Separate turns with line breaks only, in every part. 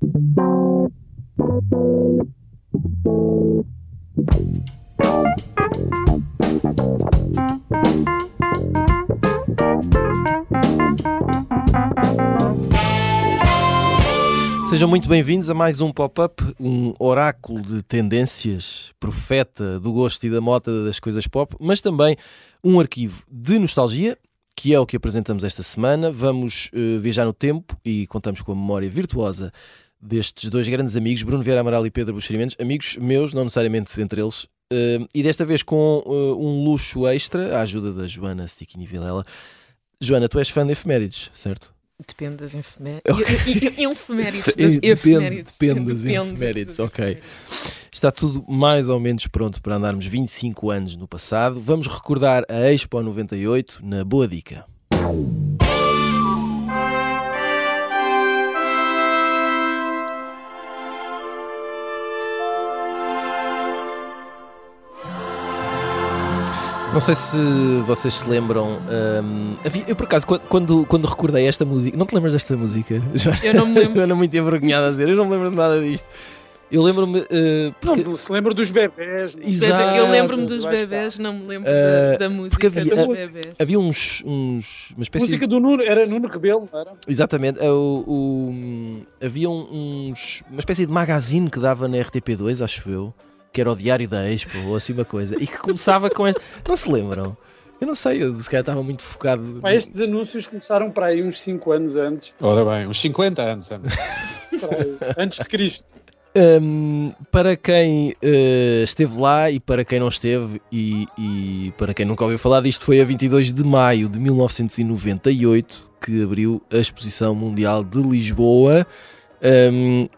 Sejam muito bem-vindos a mais um pop-up, um oráculo de tendências, profeta do gosto e da moda das coisas pop, mas também um arquivo de nostalgia, que é o que apresentamos esta semana. Vamos uh, viajar no tempo e contamos com a memória virtuosa destes dois grandes amigos, Bruno Vieira Amaral e Pedro Buxerimentos, amigos meus, não necessariamente entre eles, uh, e desta vez com uh, um luxo extra, a ajuda da Joana Stickini Vilela. Joana, tu és fã de efemérides, certo?
Depende das efemérides. Efemérides.
Depende, depende das efemérides, ok. Está tudo mais ou menos pronto para andarmos 25 anos no passado. Vamos recordar a Expo 98 na Boa Dica. Não sei se vocês se lembram. Um, eu, por acaso, quando, quando recordei esta música. Não te lembras desta música?
Eu não me lembro.
Joana, muito envergonhada a dizer. Eu não me lembro de nada disto. Eu lembro-me. Uh,
porque... Não, se lembra dos bebés.
Exato.
Eu lembro-me dos bebés, não me lembro uh, da, da, música porque
havia,
dos bebés.
Havia uns, uns. Uma espécie
música do Nuno, era Nuno Rebelo, não era?
Exatamente. O, o, havia uns. Uma espécie de magazine que dava na RTP2, acho eu que era o Diário da Expo ou assim uma coisa, e que começava com este. Não se lembram? Eu não sei, eu se calhar estava muito focado.
Pá, estes anúncios começaram para aí uns 5 anos antes.
Ora bem, uns 50 anos antes.
antes de Cristo.
Um, para quem uh, esteve lá e para quem não esteve, e, e, para quem nunca ouviu falar disto, foi a 22 de maio de 1998 que abriu a Exposição Mundial de Lisboa. Um,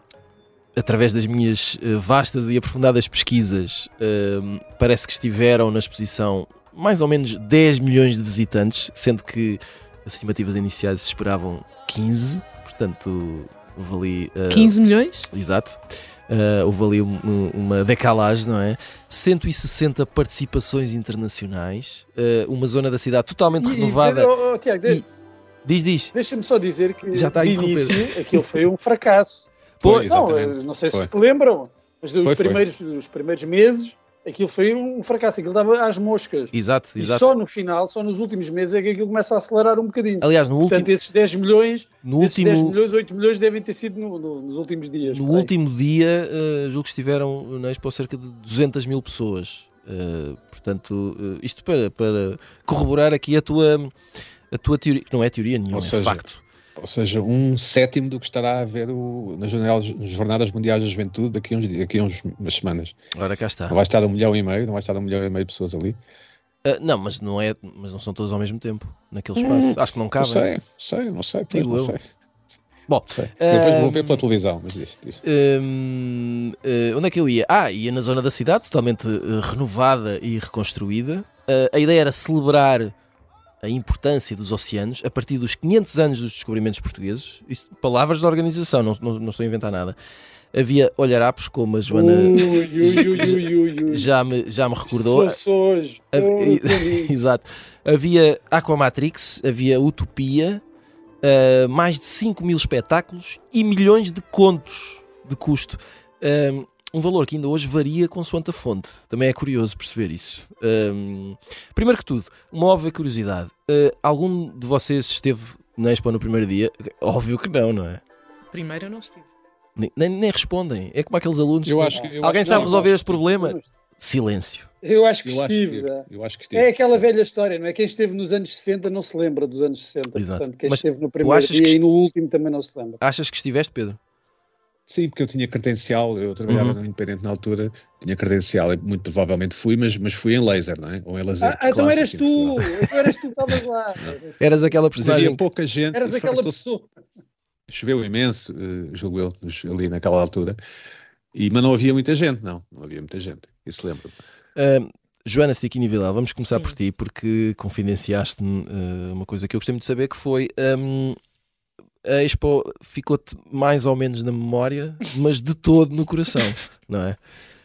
através das minhas uh, vastas e aprofundadas pesquisas, uh, parece que estiveram na exposição mais ou menos 10 milhões de visitantes, sendo que as estimativas iniciais esperavam 15, portanto houve ali.
Uh, 15 milhões?
Exato. Uh, houve ali um, uma decalagem, não é? 160 participações internacionais, uh, uma zona da cidade totalmente e, renovada.
Oh, oh, Tiago, e...
Diz, diz.
Deixa-me só dizer que
Já está
de início aquilo foi um fracasso. Foi, não, não sei se foi. se lembram, mas os, foi, primeiros, foi. os primeiros meses aquilo foi um fracasso, aquilo estava às moscas.
Exato, exato.
E só no final, só nos últimos meses é que aquilo começa a acelerar um bocadinho.
Aliás, no
Portanto,
último...
esses 10 milhões,
no
esses
último...
10 milhões, 8 milhões devem ter sido no, no, nos últimos dias.
No último dia, uh, julgo que estiveram na Expo cerca de 200 mil pessoas. Uh, portanto, uh, isto para, para corroborar aqui a tua, a tua teoria, que não é teoria nenhuma, é seja, é facto
ou seja, um sétimo do que estará a ver o, nas jornadas, Mundiais da Juventude daqui a, uns, daqui a uns, umas semanas.
Ora, cá está.
Não vai estar um milhão e meio, não vai estar um milhão e meio de pessoas ali.
Uh, não, mas não, é, mas não são todos ao mesmo tempo, naquele espaço. Hum, Acho que não cabe.
Não sei, sei, não sei, pois, não sei.
Bom,
sei. Uh, vou ver pela televisão, mas diz. diz.
Uh, onde é que eu ia? Ah, ia na zona da cidade, totalmente renovada e reconstruída. a ideia era celebrar a importância dos oceanos a partir dos 500 anos dos descobrimentos portugueses. Isto, palavras da organização, não, não, não estou a inventar nada. Havia olharapos, como a Joana
ui, ui,
já, me, já me recordou.
Hoje.
Exato. Havia Aquamatrix, havia Utopia, uh, mais de 5 mil espetáculos e milhões de contos de custo. Uh, um valor que ainda hoje varia consoante a fonte. Também é curioso perceber isso. Um, primeiro que tudo, uma óbvia curiosidade. Uh, algum de vocês esteve na Expo no primeiro dia? Óbvio que não, não é?
Primeiro eu não estive.
Nem, nem, nem respondem. É como aqueles alunos.
Eu
que,
acho que, eu
alguém
acho
sabe
que
resolver este problema? Silêncio.
Eu acho que
eu
estive.
Acho que eu acho que estive.
É aquela velha história, não é? Quem esteve nos anos 60 não se lembra dos anos 60.
Exato.
Portanto, quem
Mas
esteve no primeiro dia
que...
e no último também não se lembra.
Achas que estiveste, Pedro?
Sim, porque eu tinha credencial, eu trabalhava uhum. no Independente na altura, tinha credencial, muito provavelmente fui, mas, mas fui em laser, não é? Ou em laser.
Ah, então eras tu, então eras tu que estavas lá.
Eras aquela personagem.
Havia pouca gente.
Eras aquela pessoa.
Choveu imenso, uh, julgo eu, ali naquela altura, e, mas não havia muita gente, não, não havia muita gente, isso lembro-me.
Uh, Joana Stiquini Vilar, vamos começar Sim. por ti, porque confidenciaste-me uh, uma coisa que eu gostei muito de saber, que foi um, a Expo ficou-te mais ou menos na memória, mas de todo no coração, não é?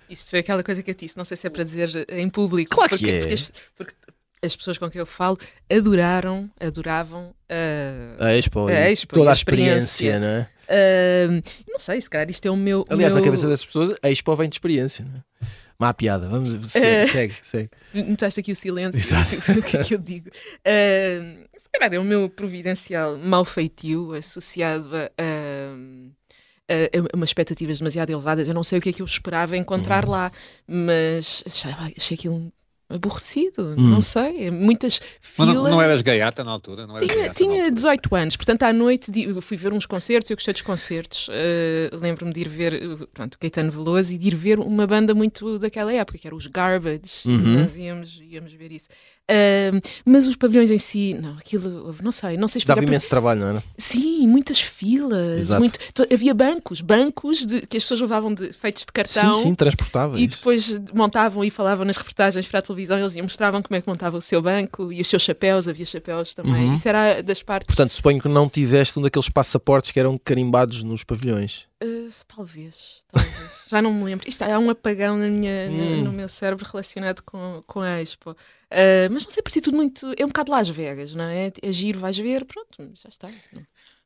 Isso foi aquela coisa que eu disse, não sei se é para dizer em público.
Claro
porque,
que é.
Porque, porque as pessoas com quem eu falo adoraram, adoravam uh,
a Expo, a Expo toda a experiência, experiência não é?
Uh, não sei, se calhar isto é o meu.
Aliás,
meu...
na cabeça dessas pessoas, a Expo vem de experiência, não é? Má piada, vamos, segue, uh, segue, segue.
Notaste aqui o silêncio, o que é que eu digo? Uh, se calhar é o meu providencial mal feitio associado a, a, a, umas expectativas demasiado elevadas. Eu não sei o que é que eu esperava encontrar uhum. lá, mas achei, achei aquilo aborrecido, hum. não sei, muitas filas.
Mas não, não eras gaiata na altura? Não
tinha tinha 18 anos, portanto à noite fui ver uns concertos, eu gostei dos concertos, uh, lembro-me de ir ver, pronto, Caetano Veloso e de ir ver uma banda muito daquela época, que era os Garbage, uhum. nós íamos, íamos ver isso. Uh, mas os pavilhões em si, não, aquilo, não sei, não sei
explicar. Dava imenso trabalho, não era?
Sim, muitas filas, muito, havia bancos, bancos de, que as pessoas levavam de, feitos de cartão.
Sim, sim, transportáveis.
E depois montavam e falavam nas reportagens para a televisão, eles mostravam como é que montava o seu banco e os seus chapéus, havia chapéus também. Uhum. Isso era das partes.
Portanto, suponho que não tiveste um daqueles passaportes que eram carimbados nos pavilhões.
Uh, talvez, talvez. Já não me lembro. Isto há um apagão na minha, hum. no, no, meu cérebro relacionado com, com a Expo. Uh, mas não sei, parecia tudo muito. É um bocado Las Vegas, não é? É giro, vais ver, pronto, já está.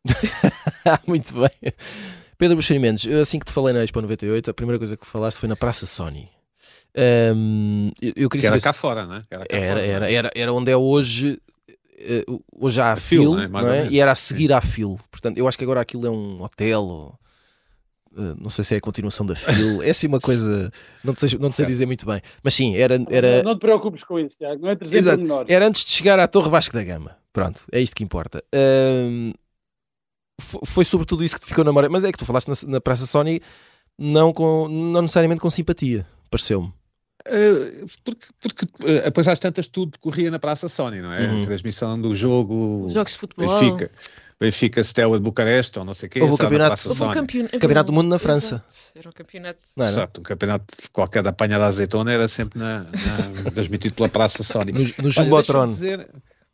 muito bem. Pedro Buxeri Mendes, assim que te falei na Expo 98, a primeira coisa que falaste foi na Praça Sony. Um, eu, eu queria
que era cá fora, não é?
Era, era, fora, era, era, era, onde é hoje. Uh, hoje há a fil, é? não é? e era a seguir à fil. Portanto, eu acho que agora aquilo é um hotel. Ou, uh, não sei se é a continuação da fil. É assim uma coisa. Não te sei, não te sei dizer muito bem. Mas sim, era. era...
Não, não te preocupes com isso, Tiago. Não é 300 menores.
Era antes de chegar à Torre Vasco da Gama. Pronto, é isto que importa. Uh, foi sobretudo isso que te ficou na memória. Mas é que tu falaste na, na Praça Sony não, com, não necessariamente com simpatia, pareceu-me.
Uh, porque, porque uh, apesar de tantas tudo corria na Praça Sony, não é? Uhum. A transmissão do jogo
Jogos de futebol
Benfica, Benfica Stella de Bucareste ou não sei o quê
Houve o campeonato, houve um campeon... campeonato do mundo na França
Exato. Era o campeonato
não era?
Exato, um campeonato qualquer da apanha da azeitona era sempre na, na transmitido pela Praça Sony
No, no Jumbotron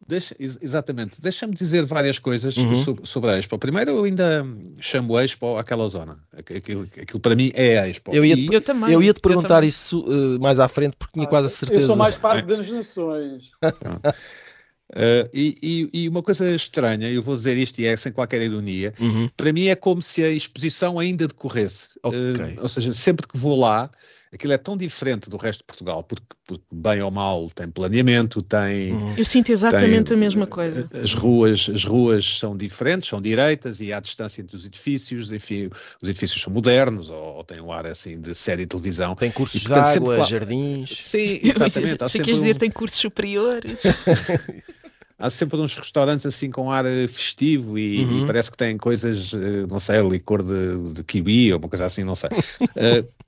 Deixa, exatamente. Deixa-me dizer várias coisas uhum. sobre, sobre, a Expo. Primeiro, eu ainda chamo Expo aquela zona. Aquilo, aquilo para mim é a Expo.
Eu ia, e... eu também. Eu ia te perguntar isso uh, mais à frente porque tinha ah, quase a certeza. Eu
sou mais parte das nações.
Uh, e, e, e, uma coisa estranha, eu vou dizer isto e é sem qualquer ironia, uhum. para mim é como se a exposição ainda decorresse. Okay. Uh, ou seja, sempre que vou lá, aquilo é tão diferente do resto de Portugal, porque, porque bem ou mal tem planeamento, tem.
Uhum. Eu sinto exatamente tem, a mesma coisa.
As ruas, as ruas são diferentes, são direitas e há distância entre os edifícios, enfim, os edifícios são modernos ou, ou têm um ar assim de série de televisão.
Tem cursos e, portanto, de água, sempre, jardins.
Sim, exatamente.
Você quer dizer, um... tem cursos superiores.
há sempre uns restaurantes assim com ar eh, festivo e, uhum. e parece que têm coisas, eh, não sei, licor de, de kiwi ou uma coisa assim, não sei. uh,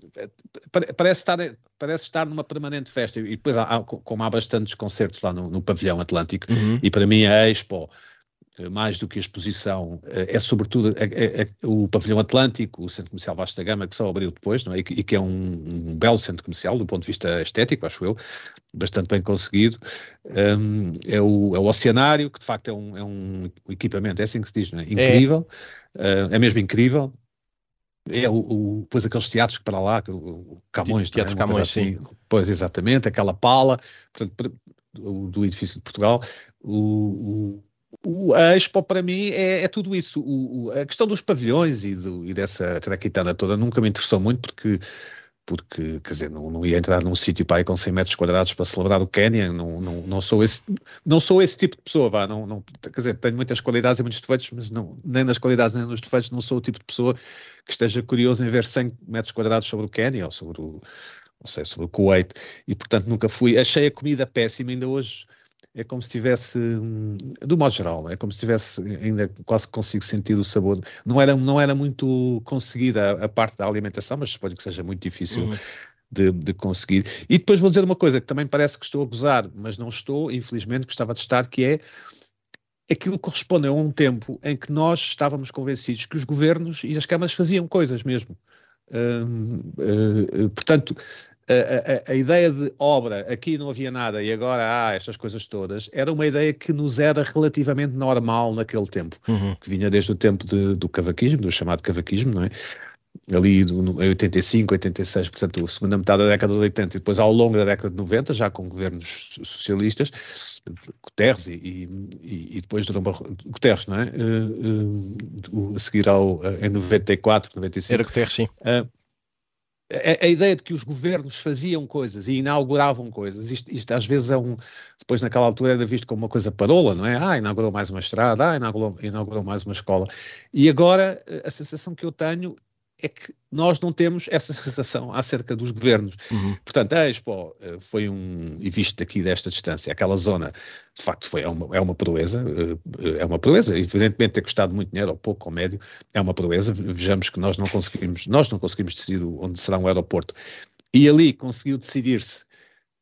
parece, estar, parece estar numa permanente festa e depois, há, como há bastantes concertos lá no, no pavilhão Atlântico, uhum. e para mim a Expo mais do que a exposição, é sobretudo é, é, o pavilhão Atlântico, o Centro Comercial Vasta Gama, que só abriu depois, não é? e, que, e que é um, um, belo centro comercial do ponto de vista estético, acho eu, bastante bem conseguido. Um, é, o, é o Oceanário, que de facto é um, é um equipamento, é assim que se diz, não é? incrível, é, uh, é mesmo incrível. É o, o, depois aqueles teatros que para lá, o Camões,
Teatro é? Camões, assim, sim.
Pois, exatamente, aquela pala, portanto, do, edifício de Portugal, o, o, a Expo para mim é, é tudo isso. A questão dos pavilhões e, do, e dessa traquitana toda nunca me interessou muito porque porque, quer dizer, não, não ia entrar num sítio para ir com 100 metros quadrados para celebrar o Quênia, não, não, não, sou esse, não sou esse tipo de pessoa, vá, não, não, quer dizer, tenho muitas qualidades e muitos defeitos, mas não, nem nas qualidades nem nos defeitos não sou o tipo de pessoa que esteja curioso em ver 100 metros quadrados sobre o Quênia ou sobre o, não sei, sobre o Kuwait, e portanto nunca fui, achei a comida péssima, ainda hoje é como se tivesse, do modo geral, é como se tivesse, ainda quase consigo sentir o sabor. Não era, não era muito conseguida a, a parte da alimentação, mas suponho que seja muito difícil uhum. de, de, conseguir. E depois vou dizer uma coisa que também parece que estou a gozar, mas não estou, infelizmente, gostava de estar, que é aquilo corresponde a um tempo em que nós estávamos convencidos que os governos e as câmaras faziam coisas mesmo. Uh, uh, portanto, a, a, a, ideia de obra, aqui não havia nada e agora há estas coisas todas, era uma ideia que nos era relativamente normal naquele tempo, uhum. que vinha desde o tempo de, do cavaquismo, do chamado cavaquismo, não é? ali em 85, 86, portanto, a segunda metade da década de 80 e depois ao longo da década de 90, já com governos socialistas, Guterres e, e, e depois Durão Barroso, Guterres, não é? Uh, uh, a seguir ao, uh, em 94, 95.
Era Guterres, sim.
A, a, ideia de que os governos faziam coisas e inauguravam coisas, isto, isto, às vezes é um. Depois, naquela altura, era visto como uma coisa parola, não é? Ah, inaugurou mais uma estrada, ah, inaugurou, inaugurou mais uma escola. E agora, a sensação que eu tenho é que nós não temos essa sensação acerca dos governos. Uhum. Portanto, a Expo eh, foi um, e visto daqui desta distância, aquela zona, de facto, foi, é, uma, é uma proeza, eh, é uma proeza, evidentemente ter custado muito dinheiro, ou pouco ou médio, é uma proeza, vejamos que nós não conseguimos, nós não conseguimos decidir onde será um aeroporto, e ali conseguiu decidir-se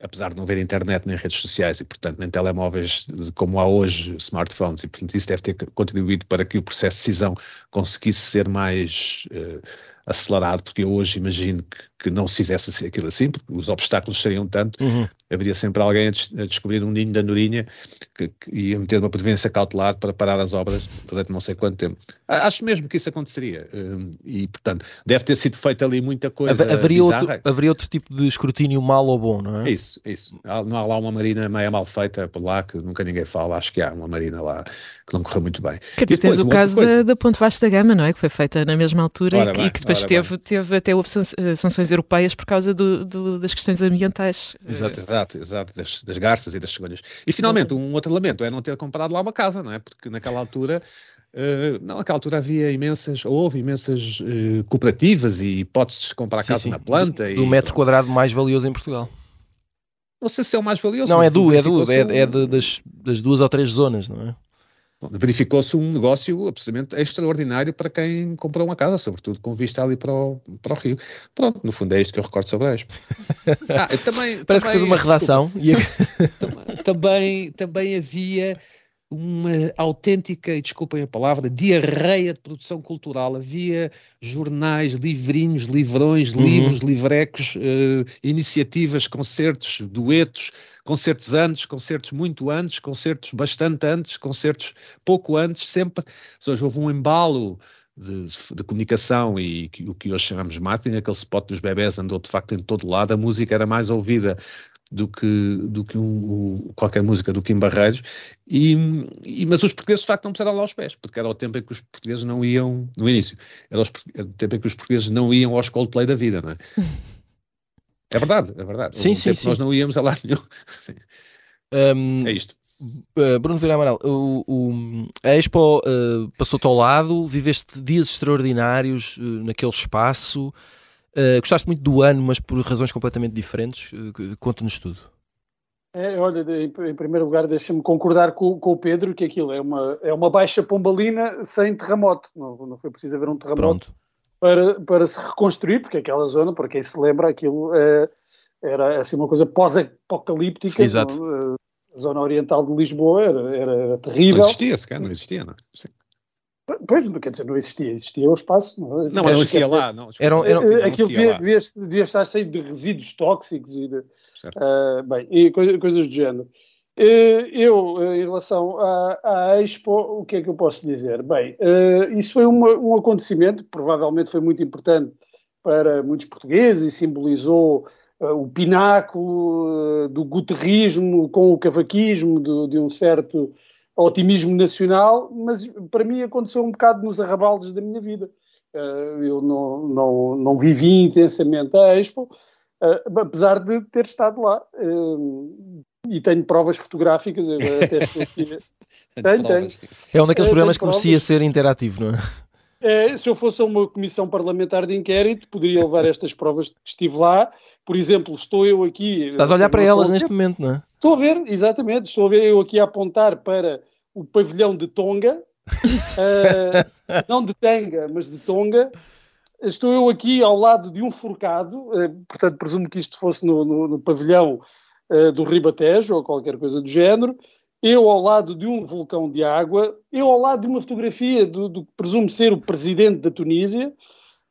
apesar de não haver internet nem redes sociais e, portanto, nem telemóveis como há hoje, smartphones, e, portanto, isso deve ter contribuído para que o processo de decisão conseguisse ser mais uh, acelerado, porque eu hoje imagino que, que não se fizesse aquilo assim, porque os obstáculos seriam tanto, uhum. haveria sempre alguém a, des a, descobrir um ninho da Andorinha que, que ia meter uma previdência cautelar para parar as obras durante não sei quanto tempo. Acho mesmo que isso aconteceria um, e, portanto, deve ter sido feita ali muita coisa
haveria outro, haveria outro tipo de escrutínio mal ou bom, não é?
Isso, isso. Não há lá uma marina meia mal feita por lá, que nunca ninguém fala, acho que há uma marina lá que não correu muito bem.
Que depois, tens o caso da, da Ponte Vasta Gama, não é? Que foi feita na mesma altura e, bem, e, que depois teve, teve até houve eh, sanções europeias por causa do, do, das questões ambientais.
Exato, exato, exato das, das garças e das cegonhas. E finalmente, um outro lamento é não ter comprado lá uma casa, não é? Porque naquela altura. Uh, não, naquela altura havia imensas, houve imensas uh, cooperativas e hipóteses de comprar sim, casa sim. na planta.
Do,
e,
do metro quadrado mais valioso em Portugal.
Não sei se é o mais valioso.
Não, é do, é do, é, é de, das, das duas ou três zonas, não é?
Verificou-se um negócio absolutamente extraordinário para quem comprou uma casa, sobretudo com vista ali para o, para o Rio. Pronto, no fundo é isto que eu recordo sobre a Expo.
Ah, também, Parece também, que fez uma redação.
Desculpa, também, também havia uma autêntica, e desculpem a palavra, diarreia de produção cultural. Havia jornais, livrinhos, livrões, uhum. livros, livrecos, uh, iniciativas, concertos, duetos, concertos antes, concertos muito antes, concertos bastante antes, concertos pouco antes, sempre. Hoje houve um embalo de, de, comunicação e que, o que hoje chamamos de marketing, aquele spot dos bebés andou de facto em todo lado, a música era mais ouvida do que, do que um, qualquer música do Kim Barreiros, e, e, mas os portugueses de facto não puseram lá aos pés, porque era o tempo em que os portugueses não iam, no início, era, os, era o tempo em que os portugueses não iam aos Coldplay da vida, não é? É verdade, é verdade.
Sim, sim, sim.
Nós não íamos a lá nenhum. Um, é isto.
Uh, Bruno Vieira Amaral, o, o, a Expo uh, passou-te ao lado, viveste dias extraordinários uh, naquele espaço, Uh, gostaste muito do ano, mas por razões completamente diferentes. Uh, Conta-nos tudo.
É, olha, em, primeiro lugar, deixa-me concordar com, com, o Pedro que aquilo é uma, é uma baixa pombalina sem terremoto. Não, não foi preciso haver um terremoto para, para se reconstruir, porque aquela zona, para quem se lembra, aquilo é, era assim, uma coisa pós-apocalíptica.
Exato.
A zona oriental de Lisboa era, era, era terrível. Não
existia, se calhar, não existia, não. Sim.
Pois, quer dizer, não existia, existia o espaço.
Não, é? não existia lá. Não,
eram, eram,
eh, aquilo devia, devia, devia, estar cheio de resíduos tóxicos e, de, uh, bem, e coisas do género. Uh, eu, em relação à, à, Expo, o que é que eu posso dizer? Bem, uh, isso foi uma, um acontecimento que provavelmente foi muito importante para muitos portugueses e simbolizou o pináculo do guterrismo com o cavaquismo, de, de um certo otimismo nacional, mas para mim aconteceu um bocado nos arrabaldes da minha vida. Uh, eu não, não, não vivi intensamente a Expo, uh, apesar de ter estado lá. Uh, e tenho provas fotográficas. até tenho, tenho.
É um daqueles programas que merecia ser interativo, não é?
É, se eu fosse a uma comissão parlamentar de inquérito, poderia levar estas provas que estive lá. Por exemplo, estou eu aqui.
Estás a olhar para elas neste momento, não é?
Estou a ver, exatamente. Estou a ver eu aqui a apontar para o pavilhão de Tonga, uh, não de Tanga, mas de Tonga. Estou eu aqui ao lado de um forcado, uh, portanto, presumo que isto fosse no, no, no pavilhão uh, do Ribatejo ou qualquer coisa do género eu ao lado de um vulcão de água, eu ao lado de uma fotografia do, do que presumo ser o presidente da Tunísia,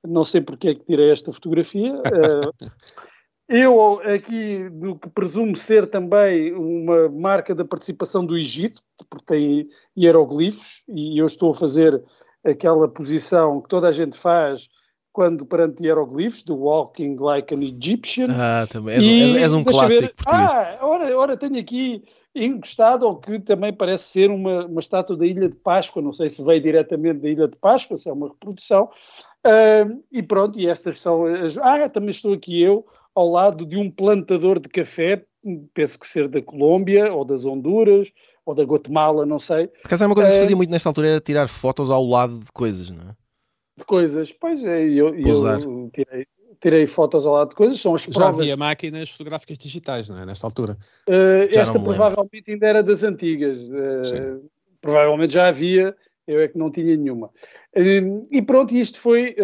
não sei porque é que tirei esta fotografia, uh, eu aqui do que presumo ser também uma marca da participação do Egito, porque tem hieroglifos, e eu estou a fazer aquela posição que toda a gente faz quando perante hieroglifos, do Walking Like an Egyptian.
Ah, também. És, e, és um clássico ver, português.
Ah, ora, ora, tenho aqui encostado ao que também parece ser uma, uma estátua da Ilha de Páscoa, não sei se veio diretamente da Ilha de Páscoa, se é uma reprodução, uh, e pronto, e estas são as... Ah, também estou aqui eu, ao lado de um plantador de café, penso que ser da Colômbia, ou das Honduras, ou da Guatemala, não sei.
Por acaso é uma coisa que se fazia muito nesta altura, era tirar fotos ao lado de coisas, não é?
De coisas, pois é, eu, eu tirei, tirei fotos ao lado de coisas, são as provas.
Já havia máquinas fotográficas digitais, não é? Nesta altura.
Uh, esta provavelmente ainda era das antigas. Uh, provavelmente já havia, eu é que não tinha nenhuma. Uh, e pronto, isto foi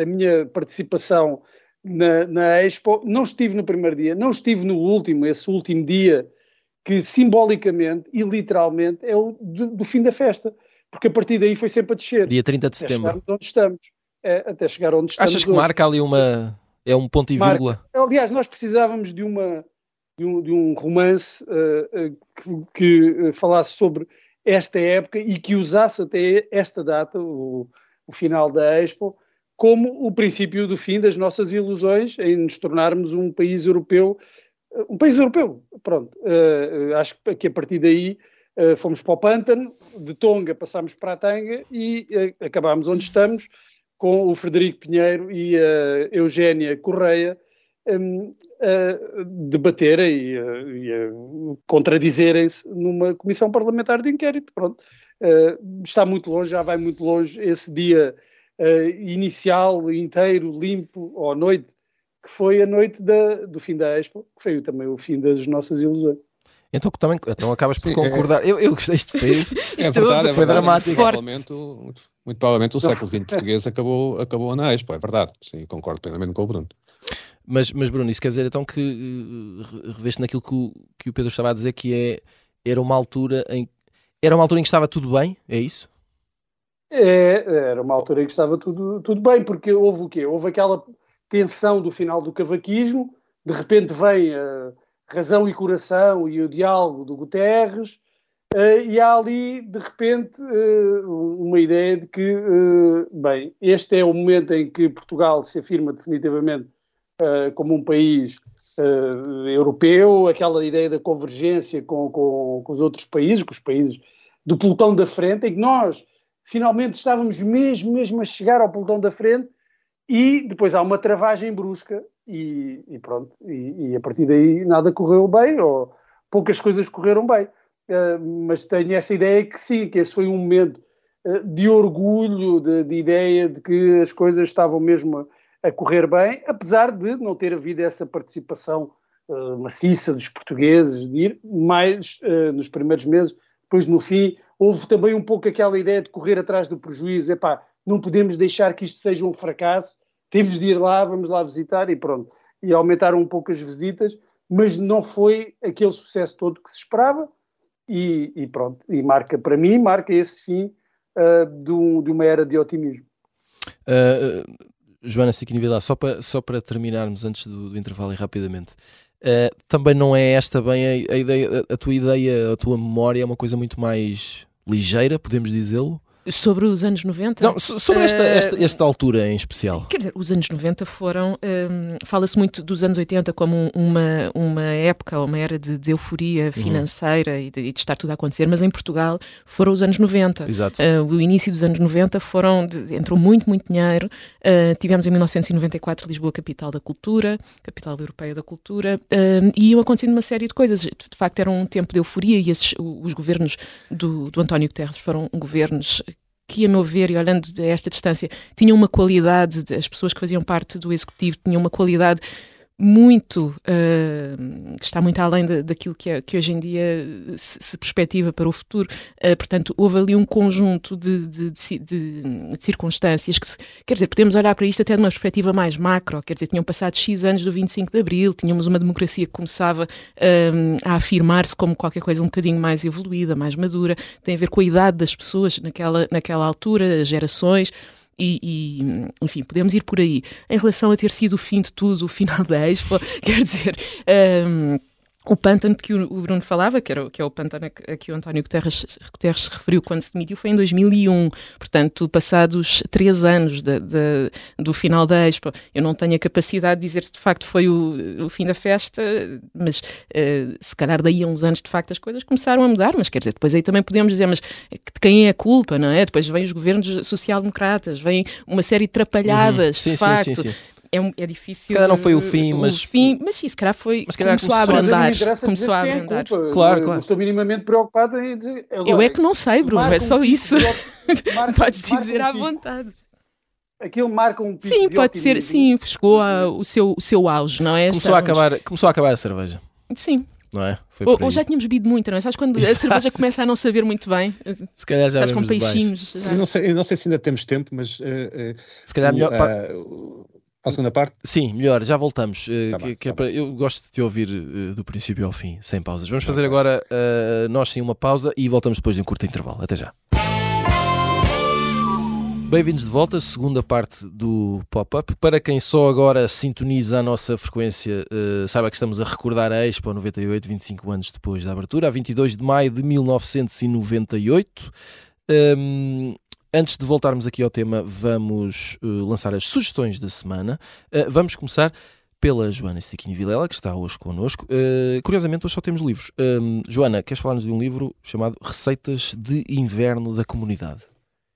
a minha participação na, na Expo. Não estive no primeiro dia, não estive no último, esse último dia que simbolicamente e literalmente é o do, do fim da festa. Porque a partir daí foi sempre a descer.
Dia 30 de setembro.
Chegar onde estamos. É, até chegar onde estamos.
Achas que hoje. marca ali uma, é um ponto e vírgula.
Marca. Aliás, nós precisávamos de, uma, de, um, de um romance uh, uh, que, que uh, falasse sobre esta época e que usasse até esta data, o, o final da Expo, como o princípio do fim das nossas ilusões em nos tornarmos um país europeu, um país europeu, pronto. acho que a partir daí fomos para o pântano, de Tonga passámos para a Tanga e acabámos onde estamos, com o Frederico Pinheiro e a Eugénia Correia um, a debaterem e a, e a contradizerem-se numa comissão parlamentar de inquérito. Pronto. Uh, está muito longe, já vai muito longe esse dia uh, inicial, inteiro, limpo, ou noite, que foi a noite da, do fim da Expo, que foi também o fim das nossas ilusões.
Então, também, então acabas por Sim, é- concordar. É, eu, eu gostei de fez.
é verdade, é foi dramático. Provavelmente, muito provavelmente o século XX português acabou, acabou na Expo, é verdade. Sim, concordo plenamente com o Bruno.
Mas, mas Bruno, isso quer dizer então que uh, reveste naquilo que o, que o Pedro estava a dizer, que é, era uma altura em era uma altura em que estava tudo bem, é isso?
É, era uma altura em que estava tudo, tudo bem, porque houve o quê? Houve aquela tensão do final do cavaquismo, de repente vem a razão e coração e o diálogo do Guterres, Uh, e há ali, de repente, uh, uma ideia de que, uh, bem, este é o momento em que Portugal se afirma definitivamente como um país europeu, aquela ideia da convergência com, com, com, os outros países, com os países do pelotão da frente, em que nós finalmente estávamos mesmo, mesmo a chegar ao pelotão da frente e depois há uma travagem brusca e, e pronto, e, e a partir daí nada correu bem ou poucas coisas correram bem. Eh, mas tenho essa ideia que sim, que esse foi um momento uh, de orgulho, de, de, ideia de que as coisas estavam mesmo a, a, correr bem, apesar de não ter havido essa participação uh, maciça dos portugueses, de ir mais nos primeiros meses, depois no fim houve também um pouco aquela ideia de correr atrás do prejuízo, epá, não podemos deixar que isto seja um fracasso, temos de ir lá, vamos lá visitar e pronto. E aumentaram um pouco as visitas, mas não foi aquele sucesso todo que se esperava, e, e, pronto, e marca, para mim, marca esse fim uh, de, um, de, uma era de otimismo.
Uh, Joana Siquini só para, só para terminarmos antes do, do intervalo e rapidamente, uh, também não é esta bem a, a, ideia, a tua ideia, a tua memória é uma coisa muito mais ligeira, podemos dizê-lo?
Sobre os anos 90?
Não, sobre esta, esta, eh, esta, altura em especial.
Quer dizer, os anos 90 foram. Um, Fala-se muito dos anos 80 como uma, uma época, uma era de, de euforia uhum. financeira uhum. e, de, e, de, estar tudo a acontecer, mas em Portugal foram os anos 90.
Exato.
Uh, o início dos anos 90 foram. De, entrou muito, muito dinheiro. Uh, tivemos em 1994 Lisboa, capital da cultura, capital europeia da cultura, uh, e iam acontecendo uma série de coisas. De facto, era um tempo de euforia e esses, os governos do, do António Guterres foram governos que, a meu ver, e olhando a esta distância, tinham uma qualidade, as pessoas que faziam parte do executivo tinham uma qualidade muito, uh, está muito além de, daquilo que, é, que, hoje em dia se, se perspectiva para o futuro. Uh, portanto, houve ali um conjunto de, de, de, circunstâncias que, quer dizer, podemos olhar para isto até de uma perspectiva mais macro, quer dizer, tinham passado X anos do 25 de Abril, tínhamos uma democracia que começava uh, a afirmar-se como qualquer coisa um bocadinho mais evoluída, mais madura, tem a ver com a idade das pessoas naquela, naquela altura, as gerações. E, e, enfim, podemos ir por aí. Em relação a ter sido o fim de tudo, o final da Expo, quer dizer. Um, o pântano que o, Bruno falava, que, era, que é o pântano a que o António Guterres, Guterres se referiu quando se demitiu, foi em 2001. Portanto, passados três anos de, de, do final da Expo. Eu não tenho a capacidade de dizer se de facto foi o, o fim da festa, mas uh, se calhar daí a uns anos de facto as coisas começaram a mudar. Mas quer dizer, depois aí também podemos dizer, mas de quem é a culpa, não é? Depois vêm os governos social-democratas, vem uma série de trapalhadas, uhum. sim, de facto. Sim, sim, é, é difícil. Se
calhar não foi o fim, mas.
O fim, mas sim, se calhar foi. Mas calhar começou, começou a abrandar. Começou a
é
abrandar.
Claro, claro. estou minimamente preocupado em dizer.
Agora, eu é que não sei, Bruno, é só isso. Marca, Podes dizer à vontade.
Aquilo marca um pico
Sim, pode ser, sim, chegou ao seu, o seu auge, não é?
Começou a, acabar, começou a acabar a cerveja.
Sim.
Não é?
Ou, ou, já tínhamos bebido muito, não é? Sabes quando Exato. a cerveja começa a não saber muito bem?
Se calhar já
Estás com peixinhos.
Eu não, sei, eu não sei se ainda temos tempo, mas. Uh, uh,
se calhar melhor.
Uh, a segunda parte?
Sim, melhor, já voltamos. Uh, tá que, bem, que é tá é eu gosto de te ouvir uh, do princípio ao fim, sem pausas. Vamos fazer agora, uh, nós sim, uma pausa e voltamos depois de um curto intervalo. Até já. Bem-vindos de volta, segunda parte do Pop-Up. Para quem só agora sintoniza a nossa frequência, uh, saiba que estamos a recordar a Expo 98, 25 anos depois da abertura, a 22 de maio de 1998. Um, Antes de voltarmos aqui ao tema, vamos uh, lançar as sugestões da semana. Uh, vamos começar pela Joana Stiquini Vilela, que está hoje connosco. Uh, curiosamente, hoje só temos livros. Uh, Joana, queres falar-nos de um livro chamado Receitas de Inverno da Comunidade?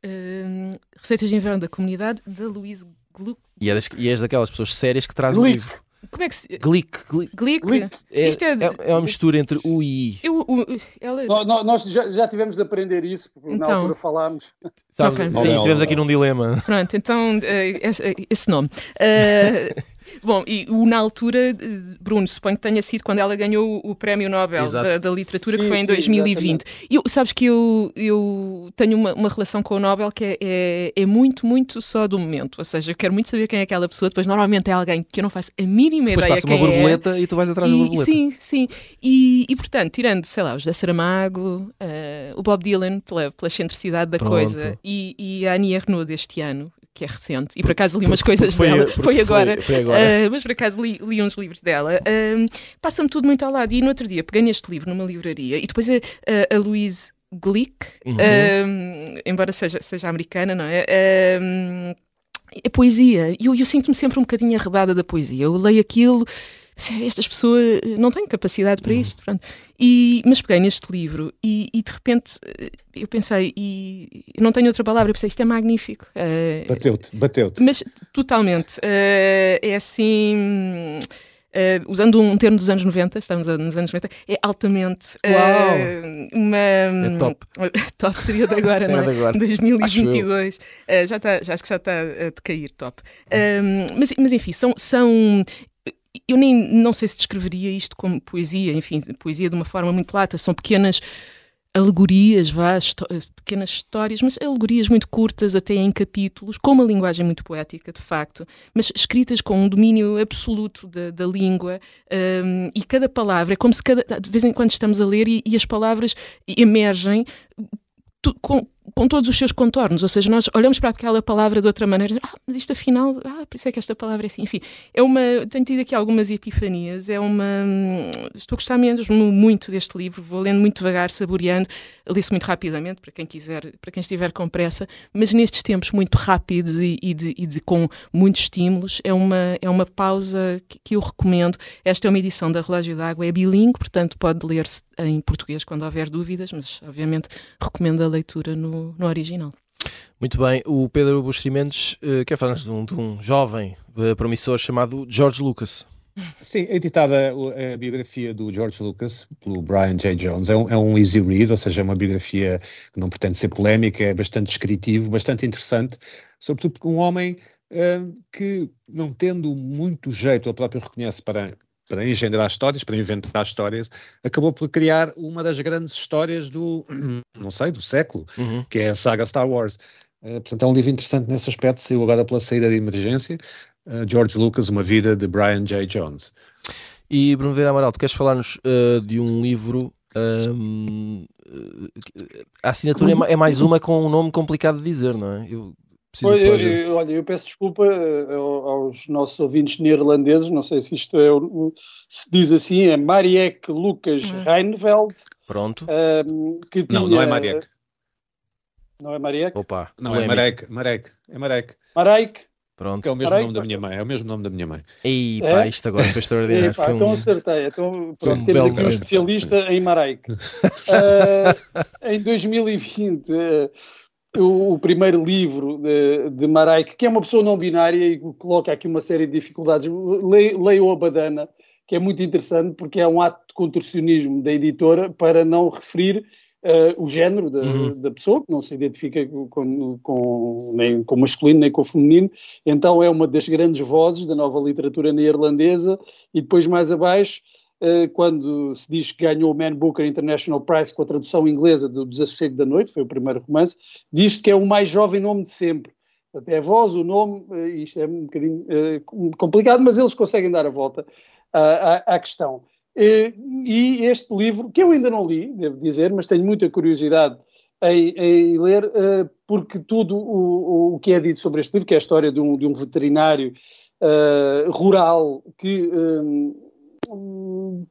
Uh, Receitas de Inverno da Comunidade, da Louise Gluck.
E, é das, e és daquelas pessoas sérias que traz o livro.
Como é que se...
Glick. Glick.
Glick. Glick.
É, Isto é, é, é uma mistura entre U e I.
Eu, o, ela...
nós, nós já, já, tivemos de aprender isso, porque então... na altura falámos.
Okay. Sim, estivemos aqui num dilema.
Pronto, então uh, esse, esse, nome. Uh, Bom, e o, na altura, Bruno, suponho que tenha sido quando ela ganhou o Prémio Nobel da, da, Literatura, sim, que foi em sim, 2020. E sabes que eu, eu tenho uma, uma relação com o Nobel que é, é, é, muito, muito só do momento. Ou seja, eu quero muito saber quem é aquela pessoa, depois normalmente é alguém que eu não faço a mínima
depois
ideia
passa uma
é.
borboleta é. e tu vais atrás
e,
da borboleta.
Sim, sim. E, e portanto, tirando, sei lá, o José Saramago, uh, o Bob Dylan, pela, pela excentricidade da Pronto. coisa, e, e a Annie Ernaux deste ano, que é recente, e por acaso li umas coisas foi, dela, foi agora, foi, agora. Uh, mas por acaso li, li uns livros dela. Uh, Passa-me tudo muito ao lado. E no outro dia peguei neste livro numa livraria e depois a, a, a Louise Glick, uhum. uh, embora seja, seja americana, não é? a poesia. E eu, eu sinto-me sempre um bocadinho arredada da poesia. Eu leio aquilo estas pessoas não têm capacidade para uhum. isto. Pronto. E, mas peguei neste livro e, e, de repente eh, eu pensei, e não tenho outra palavra, eu pensei, isto é magnífico.
Uh, bateu-te, bateu-te.
Mas totalmente. Uh, é assim. Uh, usando um termo dos anos 90, estamos nos anos 90, é altamente uh, uma.
É top.
top seria de agora, é não é? De agora. 2022. Uh, já está, já acho que já está a decair top. mas, mas enfim, são, são eu nem não sei se descreveria isto como poesia, enfim, poesia de uma forma muito lata, são pequenas alegorias, vá, pequenas histórias, mas alegorias muito curtas, até em capítulos, com uma linguagem muito poética, de facto, mas escritas com um domínio absoluto da, da língua um, e cada palavra, é como se cada, de vez em quando estamos a ler e, e as palavras emergem tu, com, com todos os seus contornos, ou seja, nós olhamos para aquela palavra de outra maneira, ah, mas isto afinal, ah, por isso é que esta palavra é assim, enfim, é uma, tenho tido aqui algumas epifanias, é uma, estou a gostar mesmo muito deste livro, vou lendo muito devagar, saboreando, li-se muito rapidamente, para quem quiser, para quem estiver com pressa, mas nestes tempos muito rápidos e, e, de, e de, com muitos estímulos, é uma, é uma pausa que, que eu recomendo, esta é uma edição da Relógio d'Água, é bilingue, portanto pode ler-se em português quando houver dúvidas, mas obviamente recomendo a leitura no no, original.
Muito bem, o Pedro Mendes uh, quer falar-nos de, um, de um jovem uh, promissor chamado George Lucas.
Sim, é editada a biografia do George Lucas pelo Brian J. Jones. É um, é um, easy read, ou seja, é uma biografia que não pretende ser polémica, é bastante descritivo, bastante interessante, sobretudo porque um homem uh, que, não tendo muito jeito, ele próprio reconhece para para engendrar histórias, para inventar histórias, acabou por criar uma das grandes histórias do, não sei, do século, uhum. que é a saga Star Wars. Uh, portanto, é um livro interessante nesse aspecto, saiu agora pela saída de emergência, uh, George Lucas, Uma Vida de Brian J. Jones.
E Bruno Vera Amaral, tu queres falar-nos uh, de um livro um, a assinatura é, é, mais uma com um nome complicado de dizer, não é? Eu Preciso Oi,
eu, eu, olha, eu peço desculpa uh, aos nossos ouvintes neerlandeses, não sei se isto é, se diz assim, é Mariek Lucas hum. Reinveld.
Pronto.
Uh, que tinha,
não, não é Mariek.
Não é Mariek?
Opa,
não, é Marek, Marek, é Marek.
Marek.
Pronto.
Que é o mesmo nome da minha mãe, é o mesmo nome da minha mãe.
E pá, é? isto agora foi extraordinário.
pá, então acertei. Então, pronto, temos aqui um especialista em Maraic. uh, em 2020, uh, o, o, primeiro livro de, de Maraic, que é uma pessoa não binária e coloca aqui uma série de dificuldades. Leio, leio a Badana, que é muito interessante porque é um ato de contorcionismo da editora para não referir uh, o género da, uhum. da, pessoa, que não se identifica com, com, nem com masculino nem com feminino, então é uma das grandes vozes da nova literatura neerlandesa, e depois mais abaixo, quando se diz que ganhou o Man Booker International Prize com a tradução inglesa do Desassossego da Noite, foi o primeiro romance, diz-se que é o mais jovem nome de sempre. Até a voz, o nome, uh, isto é um bocadinho complicado, mas eles conseguem dar a volta à, à, questão. Eh, e este livro, que eu ainda não li, devo dizer, mas tenho muita curiosidade em, em ler, eh, porque tudo o, o, que é dito sobre este livro, que é a história de um, de um veterinário uh, rural que um,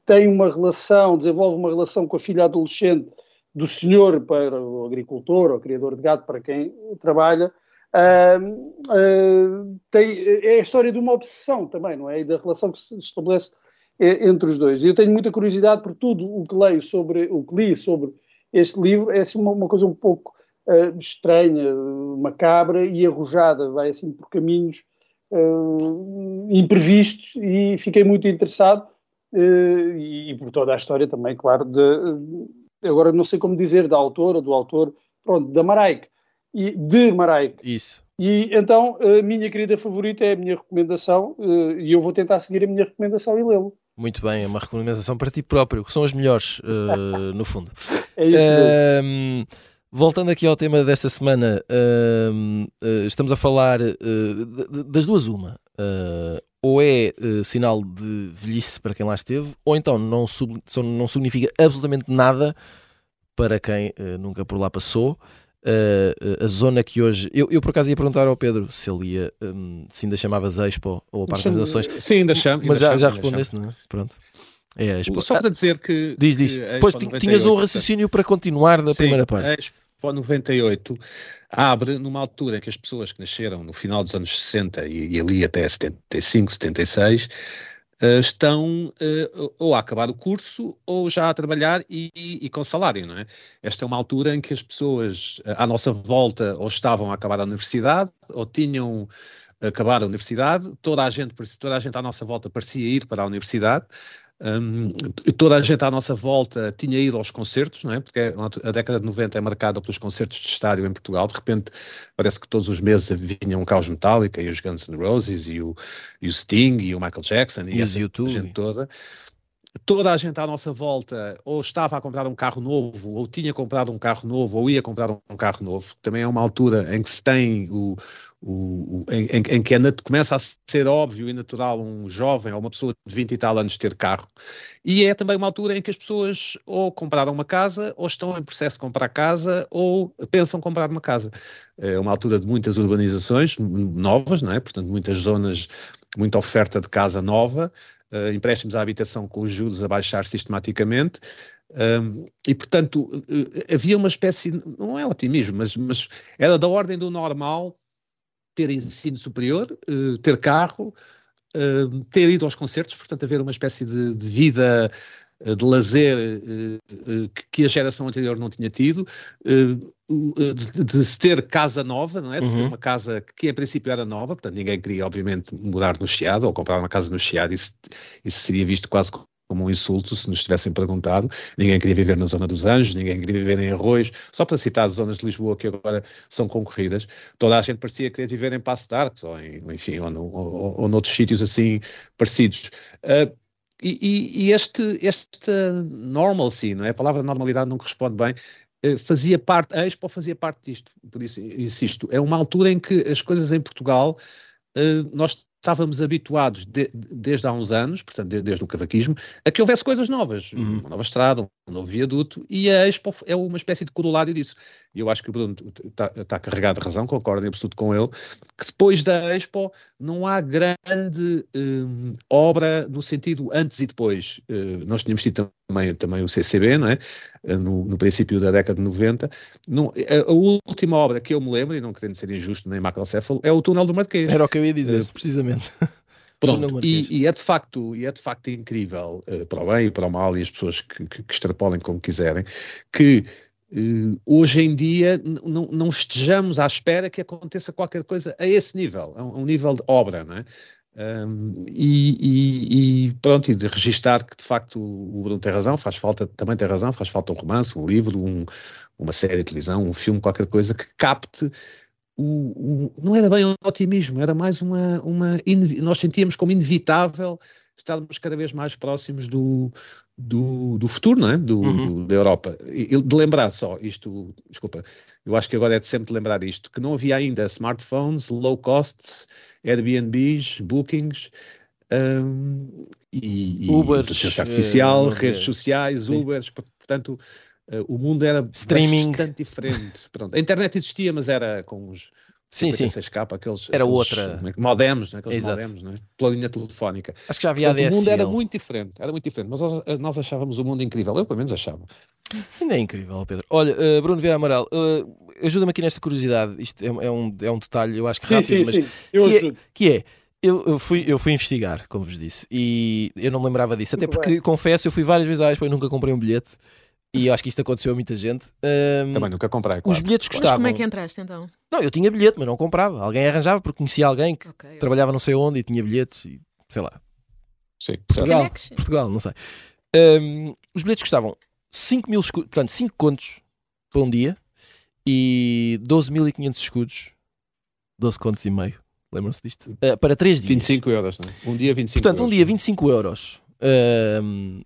tem uma relação, desenvolve uma relação com a filha adolescente do senhor para o agricultor ou criador de gado para quem trabalha, uh, uh, tem, é a história de uma obsessão também, não é? E da relação que se estabelece é, entre os dois. E eu tenho muita curiosidade por tudo o que leio sobre, o que li sobre este livro, é assim uma, uma coisa um pouco uh, estranha, macabra e arrojada, vai assim por caminhos uh, imprevistos e fiquei muito interessado e, e, por toda a história também, claro, de, agora não sei como dizer, da autora, do autor, pronto, da Maraic, e de Maraic.
Isso.
E então, a minha querida favorita é a minha recomendação e eu vou tentar seguir a minha recomendação e lê-lo.
Muito bem, é uma recomendação para ti próprio, que são as melhores, uh, no fundo.
É isso uh,
Voltando aqui ao tema desta semana, uh, estamos a falar eh, das duas uma. Ou é sinal de velhice para quem lá esteve, ou então não, sub, não significa absolutamente nada para quem nunca por lá passou uh, a zona que hoje. Eu, eu por acaso ia perguntar ao Pedro se ele ia, um, se ainda chamavas Expo ou a Parque das Nações.
Sim, ainda chamo.
Mas já, já respondeste, não é? Pronto. É Expo.
Só para dizer que.
Diz, diz. Pois tinhas um raciocínio para continuar da
sim,
primeira parte.
Expo 98 abre numa altura em que as pessoas que nasceram no final dos anos 60 e, e ali até 75, 76 Uh, estão uh, ou a acabar o curso ou já a trabalhar e, e, e, com salário, não é? Esta é uma altura em que as pessoas uh, à nossa volta ou estavam a acabar a universidade ou tinham acabado a universidade, toda a gente, toda a gente à nossa volta parecia ir para a universidade, um, toda a gente à nossa volta tinha ido aos concertos, não é? Porque a década de 90 é marcada pelos concertos de estádio em Portugal. De repente, parece que todos os meses vinham um caos Metallica e os Guns N' Roses e o, e o Sting e o Michael Jackson e,
e
essa
YouTube.
gente toda. Toda a gente à nossa volta ou estava a comprar um carro novo, ou tinha comprado um carro novo, ou ia comprar um carro novo. Também é uma altura em que se tem o, o, o, em, em, que é, começa a ser óbvio e natural um jovem ou uma pessoa de 20 e tal anos ter carro. E é também uma altura em que as pessoas ou compraram uma casa, ou estão em processo de comprar casa, ou pensam comprar uma casa. É uma altura de muitas urbanizações novas, não é? Portanto, muitas zonas, muita oferta de casa nova, uh, empréstimos à habitação com os juros a baixar sistematicamente. Um, e, portanto, uh, havia uma espécie, não é otimismo, mas, mas era da ordem do normal ter ensino superior, uh, ter carro, uh, ter ido aos concertos, portanto, haver uma espécie de, de vida uh, de lazer que a geração anterior não tinha tido, de, de, se ter casa nova, não é? De uhum. ter uma casa que em princípio era nova, portanto, ninguém queria, obviamente, mudar no Chiado ou comprar uma casa no Chiado, isso, isso seria visto quase como um insulto se nos tivessem perguntado. Ninguém queria viver na Zona dos Anjos, ninguém queria viver em Arroios, só para citar as zonas de Lisboa que agora são concorridas. Toda a gente parecia querer viver em Passo de Arcos, ou, em, enfim, ou, no, ou, ou noutros sítios assim parecidos. Uh, e, e, e, este, esta normalcy, não é? a palavra normalidade não corresponde bem, uh, fazia parte, a Expo fazia parte disto, por isso insisto, é uma altura em que as coisas em Portugal, uh, nós estávamos habituados de, desde há uns anos, portanto, desde, desde o cavaquismo, a que houvesse coisas novas, uhum. uma nova estrada, um novo viaduto, e a Expo é uma espécie de corolário disso. E eu acho que o Bruno está tá carregado de razão, concordo em absoluto com ele, que depois da Expo não há grande um, obra no sentido antes e depois. Uh, nós tínhamos tido também, também o CCB, não é? Uh, no, no, princípio da década de 90. Não, a, a, última obra que eu me lembro, e não querendo ser injusto nem macrocéfalo, é o Túnel do Marquês.
Era o que eu ia dizer, uh, precisamente.
Pronto, e, e, é de facto, e é de facto incrível, para o bem e para o mal, e as pessoas que, que, que extrapolem como quiserem, que Uh, hoje em dia não estejamos à espera que aconteça qualquer coisa a esse nível, a um, nível de obra, não é? Um, e, e, e, pronto, e de registar que de facto o Bruno tem razão, faz falta, também tem razão, faz falta um romance, um livro, um, uma série de televisão, um filme, qualquer coisa que capte o, o não era bem um otimismo, era mais uma, uma nós sentíamos como inevitável estarmos cada vez mais próximos do, do, do futuro, não é? Do, uhum. do, da Europa. E, de lembrar só isto, desculpa, eu acho que agora é de sempre de lembrar isto, que não havia ainda smartphones, low costs, Airbnbs, bookings, um, e, Ubers, inteligência artificial, uh, redes sociais, sim. Ubers, portanto, uh, o mundo era
Streaming.
bastante diferente. Pronto, a internet existia, mas era com os
Sim, sim.
Escapa, aqueles,
era
aqueles,
outra.
É modems, né? aqueles Exato. modems, né? pela linha telefónica.
Acho que já havia Portanto,
O mundo era muito diferente, era muito diferente, mas nós, nós, achávamos o mundo incrível. Eu, pelo menos, achava.
Ainda é incrível, Pedro. Olha, uh, Bruno Vieira Amaral, uh, ajuda-me aqui nesta curiosidade. Isto é, é, um, é um detalhe, eu acho que
sim,
rápido,
sim,
mas.
Sim, eu
que
ajudo.
É, que é eu, eu, fui, eu fui investigar, como vos disse, e eu não me lembrava disso. Até porque, confesso, eu fui várias vezes à Expo e nunca comprei um bilhete. E eu acho que isto aconteceu a muita gente. Um,
Também nunca comprei.
Claro. Os bilhetes custavam. Mas
como é que entraste então?
Não, eu tinha bilhete, mas não comprava. Alguém arranjava porque conhecia alguém que okay, trabalhava não sei onde e tinha bilhetes e sei lá.
Sim,
Portugal, Portugal, não sei. Um, os bilhetes custavam 5 mil escudos, portanto, 5 contos para um dia e 12.500 escudos, 12 contos e meio. Lembram-se disto? Uh, para 3 dias.
25 euros, não é? Um dia 25
Portanto,
euros.
um dia 25 euros. Uh,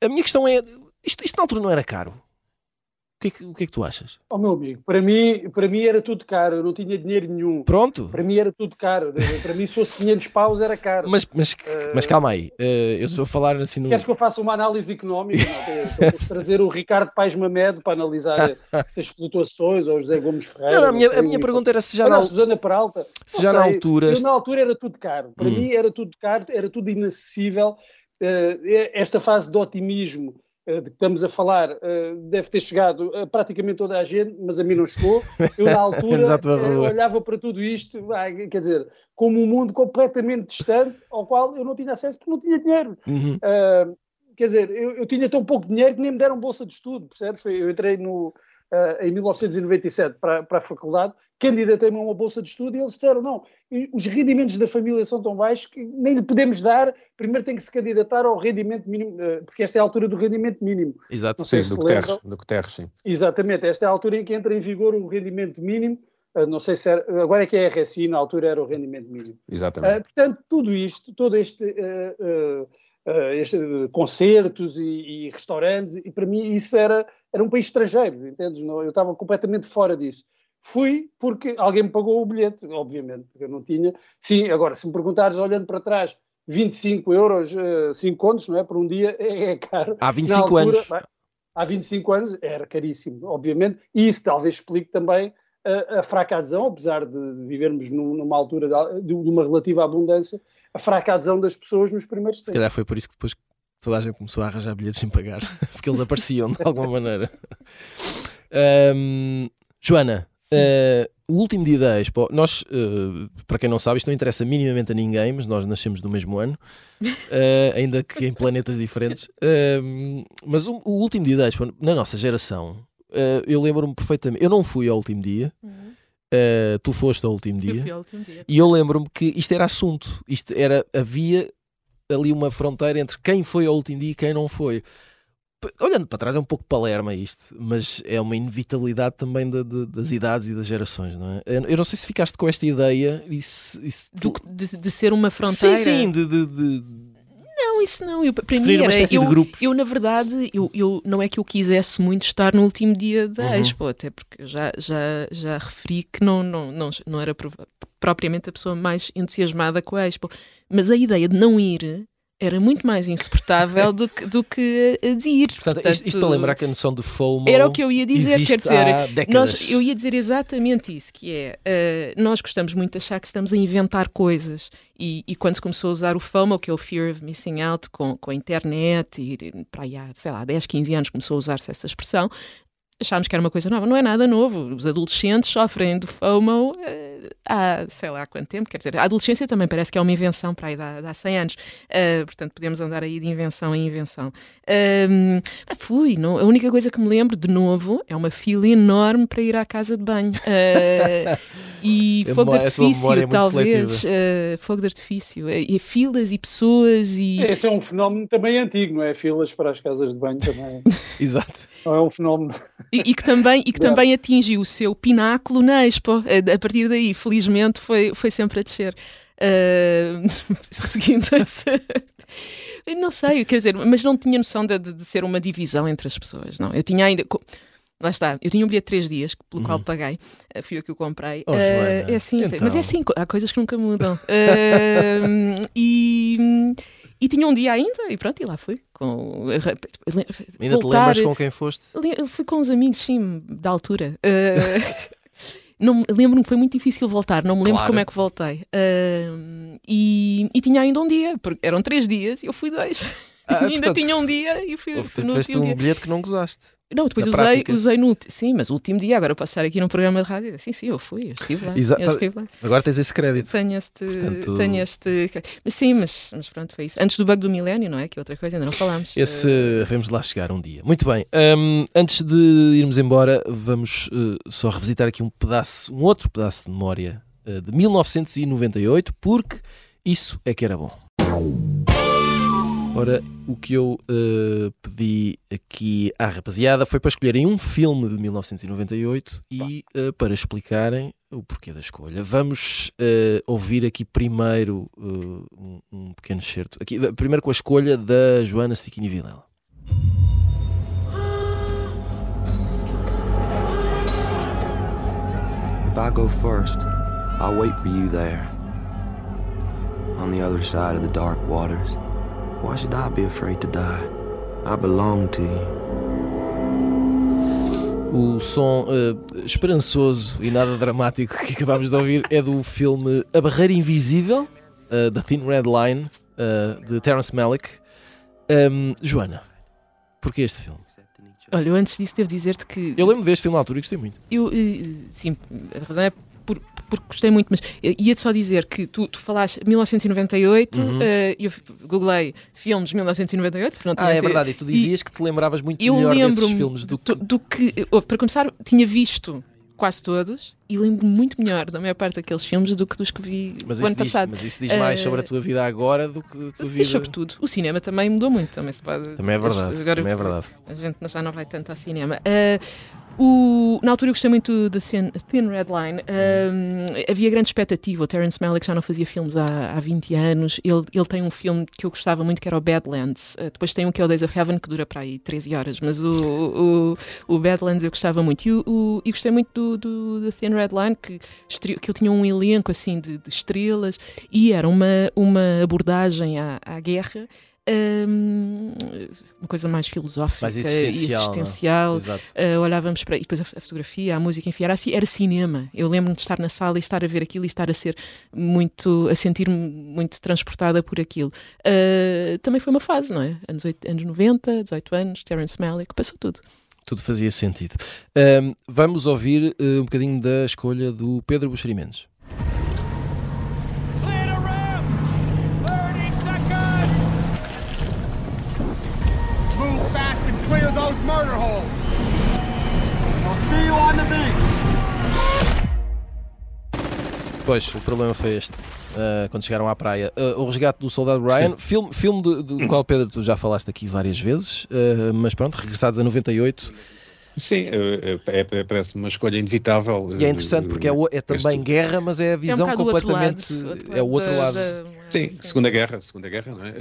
a minha questão é: isto, isto na altura não era caro. O que, é que, o que é que tu achas?
Oh, meu amigo, para mim, para mim era tudo caro, eu não tinha dinheiro nenhum.
Pronto.
Para mim era tudo caro. para mim, se fosse 500 paus, era caro.
Mas, mas, uh... mas calma aí, uh, eu estou a falar assim no.
Queres que eu faça uma análise económica? Não, trazer o Ricardo Paes Mamed para analisar essas flutuações, ou o José Gomes Ferreira.
Não, não, a, minha, a minha pergunta era se já.
na... Susana Peralta.
Se já sei, na altura.
Eu, na altura era tudo caro. Para hum. mim era tudo caro, era tudo inacessível. Uh, esta fase de otimismo de que estamos a falar eh, deve ter chegado a praticamente toda a gente, mas a mim não chegou. Eu, na altura, eh, olhava para tudo isto, quer dizer, como um mundo completamente distante, ao qual eu não tinha acesso porque não tinha dinheiro.
Uhum.
Uh, quer dizer, eu, eu, tinha tão pouco dinheiro que nem me deram bolsa de estudo, percebes? Eu entrei no, uh, em 1997 para, para a faculdade, candidatei-me a uma bolsa de estudo e eles disseram, não, os rendimentos da família são tão baixos que nem lhe podemos dar, primeiro tem que se candidatar ao rendimento mínimo, uh, porque esta é a altura do rendimento mínimo.
Exato,
não sei
sim,
se
do Guterres, do Guterres, sim.
Exatamente, esta é a altura em que entra em vigor o rendimento mínimo, uh, não sei se era, agora é que é a RSI, na altura era o rendimento mínimo.
Exatamente.
portanto, tudo isto, todo este... Uh, este, concertos e, e, restaurantes, e para mim isso era, era um país estrangeiro, entendes? Eu estava completamente fora disso. Fui porque alguém me pagou o bilhete, obviamente, porque eu não tinha. Sim, agora, se me perguntares, olhando para trás, 25 euros, uh, 5 contos, não é? Por um dia é, é caro.
Há 25 altura, anos.
Bem, há 25 anos era caríssimo, obviamente, e isso talvez explique também a, a fraca adesão, apesar de, vivermos num, numa altura de, de, uma relativa abundância, a fraca adesão das pessoas nos primeiros tempos.
Se calhar foi por isso que depois toda a gente começou a arranjar bilhetes sem pagar, porque eles apareciam de alguma maneira. Um, Joana, uh, o último dia da Expo, nós, uh, para quem não sabe, isto não interessa minimamente a ninguém, mas nós nascemos no mesmo ano, uh, ainda que em planetas diferentes. mas o, o, último dia da Expo, na nossa geração, Uh, eu lembro-me perfeitamente. Eu não fui ao último dia. Uhum. Uh, tu foste ao último dia.
Eu fui ao último dia.
E eu lembro-me que isto era assunto. Isto era, havia ali uma fronteira entre quem foi ao último dia e quem não foi. Olhando para trás é um pouco palerma isto, mas é uma inevitabilidade também de, de, das idades e das gerações, não é? Eu não sei se ficaste com esta ideia e se, e se
tu... de, de, ser uma fronteira.
Sim, sim, de, de
não, isso não. Eu, para mim era, eu, eu, na verdade, eu, eu, não é que eu quisesse muito estar no último dia da uhum. Expo, até porque eu já, já, já referi que não, não, não, não era propriamente a pessoa mais entusiasmada com a Expo. Mas a ideia de não ir era muito mais insuportável do que, do que a de ir.
Portanto, Portanto isto, isto, para lembrar que a noção de FOMO
Era o que eu ia dizer, quer dizer, nós, eu ia dizer exatamente isso, que é, uh, nós gostamos muito de achar que estamos a inventar coisas e, e, quando se começou a usar o FOMO, que é o Fear of Missing Out, com, com a internet, e para aí há, sei lá, 10, 15 anos começou a usar-se essa expressão, achámos que era uma coisa nova. Não é nada novo. Os adolescentes sofrem do FOMO uh, há, sei lá, há quanto tempo. Quer dizer, a adolescência também parece que é uma invenção para aí de há, 100 anos. Uh, portanto, podemos andar aí de invenção em invenção. Uh, fui. Não, a única coisa que me lembro, de novo, é uma fila enorme para ir à casa de banho. Uh, e fogo de artifício, é talvez. fogo de artifício. E filas e pessoas e...
Esse é um fenómeno também antigo, não é? Filas para as casas de banho também.
Exato.
Não é um fenómeno...
E, e, que também, e que também atingiu o seu pináculo na Expo. A partir daí, felizmente, foi, foi sempre a descer. Uh, seguindo essa. não sei, quer dizer, mas não tinha noção de, de, ser uma divisão entre as pessoas, não. Eu tinha ainda. Lá está, eu tinha um bilhete de três dias, pelo uhum. qual paguei, uh, fui eu que o comprei.
Oh, uh, é
assim,
então.
mas é assim, há coisas que nunca mudam. e. E tinha um dia ainda, e pronto, e lá fui. Com...
Ainda te lembras com quem foste?
Fui com uns amigos, sim, da altura. Uh, lembro-me que foi muito difícil voltar, não me lembro claro. como é que voltei. Uh, e, e, tinha ainda um dia, porque eram três dias e eu fui dois. Ah, ainda portanto, tinha um dia e fui.
No tiveste um dia. bilhete que não gozaste.
Não, depois usei, usei no. Sim, mas o último dia, agora passar aqui num programa de rádio. Sim, sim, eu fui, eu estive lá.
Exato.
Estive lá.
Agora tens esse crédito.
Tenho este. Portanto... Tenho este mas sim, mas, mas pronto, foi isso. Antes do bug do milénio, não é? Que outra coisa, ainda não falámos.
Esse uh... vamos lá chegar um dia. Muito bem. Um, antes de irmos embora, vamos uh, só revisitar aqui um pedaço, um outro pedaço de memória uh, de 1998, porque isso é que era bom. Ora, o que eu uh, pedi aqui à rapaziada foi para escolherem um filme de 1998 e uh, para explicarem o porquê da escolha. Vamos uh, ouvir aqui primeiro um, um, pequeno certo. Aqui, primeiro com a escolha da Joana Stiquini Vilela. If I go first, I'll wait for you there. On the other side of the dark waters. Why should I be afraid to die? I belong to you. O som uh, esperançoso e nada dramático que acabámos de ouvir é do filme A Barreira Invisível, uh, da Thin Red Line, uh, de Terence Malick. Um, Joana, porquê este filme?
Olha, eu antes disso devo dizer-te que.
Eu lembro deste filme na altura e gostei muito.
Eu, sim, a razão é porque gostei muito, mas ia-te só dizer que tu, tu falaste 1998, uhum. uh, eu googlei filmes de 1998. Não
ah, é verdade, e tu dizias e que te lembravas muito melhor desses filmes do que...
do que. Para começar, tinha visto quase todos e lembro-me muito melhor da maior parte daqueles filmes do que dos que vi
mas
o ano
diz,
passado.
Mas isso diz mais uh, sobre a tua vida agora do que a tua vida...
Diz sobre tudo. O cinema também mudou muito, também se pode...
Também é verdade, agora, também é verdade.
A gente já não vai tanto ao cinema. Uh, o, na altura eu gostei muito da Thin, Thin Red Line. Um, havia grande expectativa. O Terence Malick já não fazia filmes há, há 20 anos. Ele, ele tem um filme que eu gostava muito que era o Badlands. Uh, depois tem um que é o Days of Heaven que dura para aí 13 horas. Mas o, o, o Badlands eu gostava muito. E, o, gostei muito do, do, do Thin Red Line que, que ele tinha um elenco assim de, de estrelas e era uma, uma abordagem à, à guerra um, uma coisa mais filosófica
mais existencial,
e existencial. Uh, olhávamos para. E depois a, a, fotografia, a música, enfim, era, assim, era cinema. Eu lembro-me de estar na sala e estar a ver aquilo e estar a ser muito. a sentir-me muito transportada por aquilo. Uh, também foi uma fase, não é? Anos, 8, anos 90, 18 anos, Terence Malick, passou tudo.
Tudo fazia sentido. Um, vamos ouvir uh, um bocadinho da escolha do Pedro Buxerimentos. murder Pois, o problema foi este. Uh, quando chegaram à praia. Uh, o Resgate do Soldado Ryan, filme, filme do, do qual, Pedro, tu já falaste aqui várias vezes, uh, mas pronto, regressados a 98.
Sim, é, é, parece uma escolha inevitável.
E é interessante porque é, é também este... guerra, mas é a visão é um completamente.
Outro
é o outro lado.
Da, sim, sim, Segunda Guerra, Segunda Guerra, não é?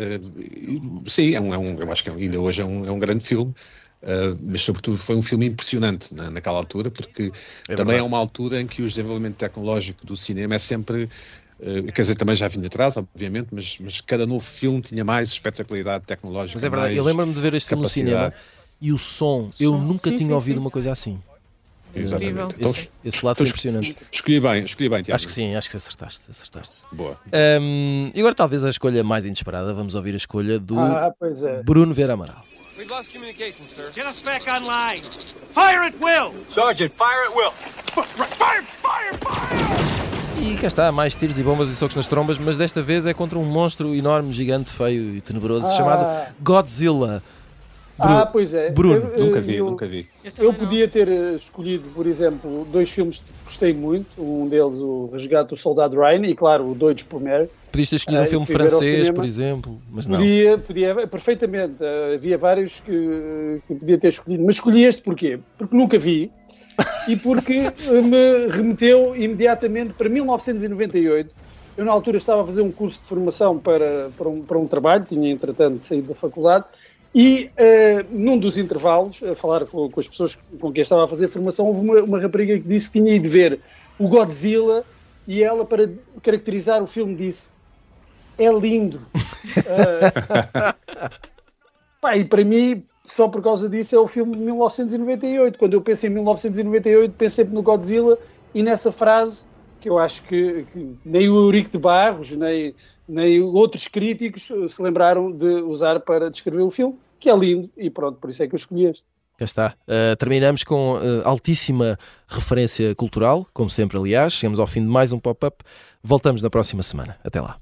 Sim, é um, é um, eu acho que ainda hoje é um, é um grande filme. Uh, mas sobretudo foi um filme impressionante na, naquela altura, porque é também é uma altura em que o desenvolvimento tecnológico do cinema é sempre Uh, quer dizer, também já vinha atrás, obviamente, mas, mas cada novo filme tinha mais espetacularidade tecnológica.
Mas é verdade, eu lembro-me de ver este filme no cinema e o som, som. eu nunca sim, tinha sim, ouvido sim. uma coisa assim.
Exatamente.
Então, esse, esse lado foi impressionante.
Escolhi bem, escolhi bem, Tiago.
Acho que sim, acho que acertaste. acertaste.
Boa.
Um, e agora talvez a escolha mais inesperada, vamos ouvir a escolha do
ah, é.
Bruno Vera Amaral.
We've lost communication, sir. Get us back online. Fire at will!
Sergeant, fire at will!
Fire, fire, fire!
E cá está, mais tiros e bombas e socos nas trombas, mas desta vez é contra um monstro enorme, gigante, feio e tenebroso ah. chamado Godzilla.
Ah, pois é.
Bruno,
eu, nunca vi, eu, nunca vi.
Eu, eu podia ter eh, escolhido, por exemplo, dois filmes que gostei muito. Um deles, o Resgate do Soldado Ryan, e claro, o Doidos por Mary.
Podias ter escolhido um filme francês, por exemplo, mas não.
Podia, podia perfeitamente. Havia vários que, que podia ter escolhido, mas escolhi este porquê? Porque nunca vi e porque me remeteu imediatamente para 1998. Eu, na altura, estava a fazer um curso de formação para, para, um, para um trabalho, tinha entretanto saído da faculdade, e uh, num dos intervalos, a falar com, com, as pessoas com quem estava a fazer a formação, houve uma, uma rapariga que disse que tinha ido ver o Godzilla e ela, para caracterizar o filme, disse: É lindo. uh, pá, e para mim, só por causa disso, é o filme de 1998. Quando eu penso em 1998, penso sempre no Godzilla e nessa frase que eu acho que, que nem o Eurico de Barros, nem nem outros críticos eh, se lembraram de usar para descrever o filme, que é lindo e pronto, por isso é que eu escolhi este.
Já está. Uh, terminamos com uh, altíssima referência cultural, como sempre, aliás. Chegamos ao fim de mais um pop-up. Voltamos na próxima semana. Até lá.